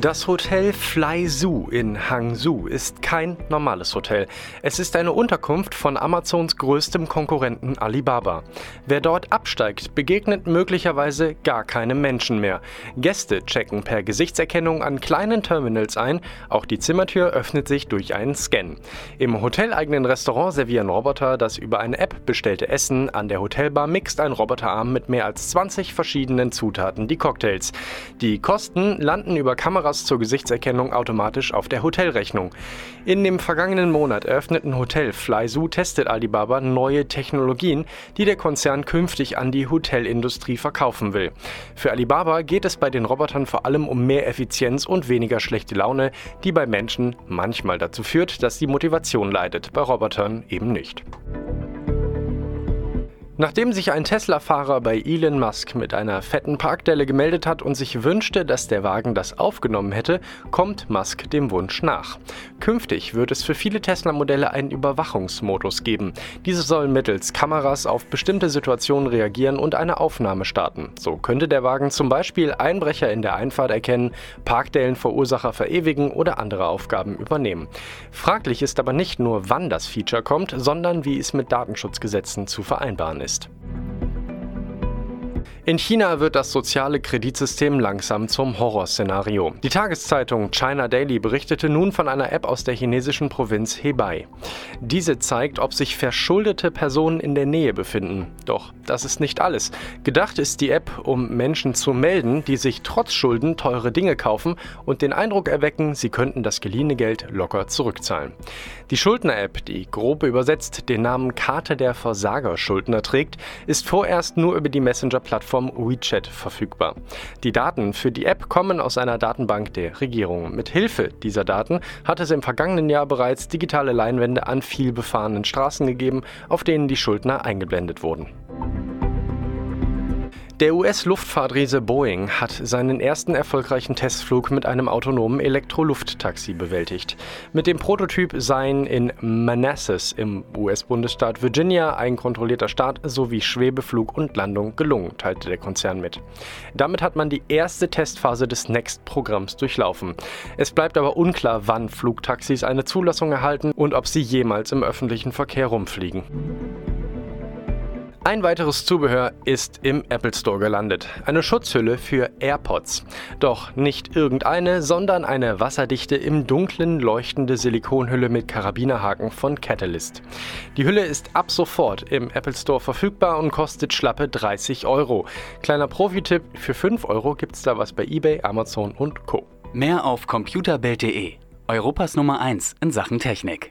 Das Hotel Fly Zoo in Hangzhou ist kein normales Hotel. Es ist eine Unterkunft von Amazons größtem Konkurrenten Alibaba. Wer dort absteigt, begegnet möglicherweise gar keinem Menschen mehr. Gäste checken per Gesichtserkennung an kleinen Terminals ein. Auch die Zimmertür öffnet sich durch einen Scan. Im hoteleigenen Restaurant servieren Roboter das über eine App bestellte Essen. An der Hotelbar mixt ein Roboterarm mit mehr als 20 verschiedenen Zutaten die Cocktails. Die Kosten landen über Kameras Kameras zur Gesichtserkennung automatisch auf der Hotelrechnung. In dem vergangenen Monat eröffneten Hotel Flyzoo testet Alibaba neue Technologien, die der Konzern künftig an die Hotelindustrie verkaufen will. Für Alibaba geht es bei den Robotern vor allem um mehr Effizienz und weniger schlechte Laune, die bei Menschen manchmal dazu führt, dass die Motivation leidet, bei Robotern eben nicht. Nachdem sich ein Tesla-Fahrer bei Elon Musk mit einer fetten Parkdelle gemeldet hat und sich wünschte, dass der Wagen das aufgenommen hätte, kommt Musk dem Wunsch nach. Künftig wird es für viele Tesla-Modelle einen Überwachungsmodus geben. Diese sollen mittels Kameras auf bestimmte Situationen reagieren und eine Aufnahme starten. So könnte der Wagen zum Beispiel Einbrecher in der Einfahrt erkennen, Parkdellenverursacher verewigen oder andere Aufgaben übernehmen. Fraglich ist aber nicht nur, wann das Feature kommt, sondern wie es mit Datenschutzgesetzen zu vereinbaren ist. In China wird das soziale Kreditsystem langsam zum Horrorszenario. Die Tageszeitung China Daily berichtete nun von einer App aus der chinesischen Provinz Hebei. Diese zeigt, ob sich verschuldete Personen in der Nähe befinden. Doch das ist nicht alles. Gedacht ist die App, um Menschen zu melden, die sich trotz Schulden teure Dinge kaufen und den Eindruck erwecken, sie könnten das geliehene Geld locker zurückzahlen. Die Schuldner-App, die grob übersetzt den Namen Karte der Versagerschuldner trägt, ist vorerst nur über die Messenger-Plattform Plattform WeChat verfügbar. Die Daten für die App kommen aus einer Datenbank der Regierung. Mit Hilfe dieser Daten hat es im vergangenen Jahr bereits digitale Leinwände an vielbefahrenen Straßen gegeben, auf denen die Schuldner eingeblendet wurden. Der US-Luftfahrtriese Boeing hat seinen ersten erfolgreichen Testflug mit einem autonomen Elektrolufttaxi bewältigt. Mit dem Prototyp seien in Manassas im US-Bundesstaat Virginia ein kontrollierter Start sowie Schwebeflug und Landung gelungen, teilte der Konzern mit. Damit hat man die erste Testphase des Next-Programms durchlaufen. Es bleibt aber unklar, wann Flugtaxis eine Zulassung erhalten und ob sie jemals im öffentlichen Verkehr rumfliegen. Ein weiteres Zubehör ist im Apple Store gelandet. Eine Schutzhülle für AirPods. Doch nicht irgendeine, sondern eine wasserdichte, im Dunklen leuchtende Silikonhülle mit Karabinerhaken von Catalyst. Die Hülle ist ab sofort im Apple Store verfügbar und kostet schlappe 30 Euro. Kleiner Profi-Tipp, für 5 Euro gibt's da was bei eBay, Amazon und Co. Mehr auf computerbild.de, Europas Nummer 1 in Sachen Technik.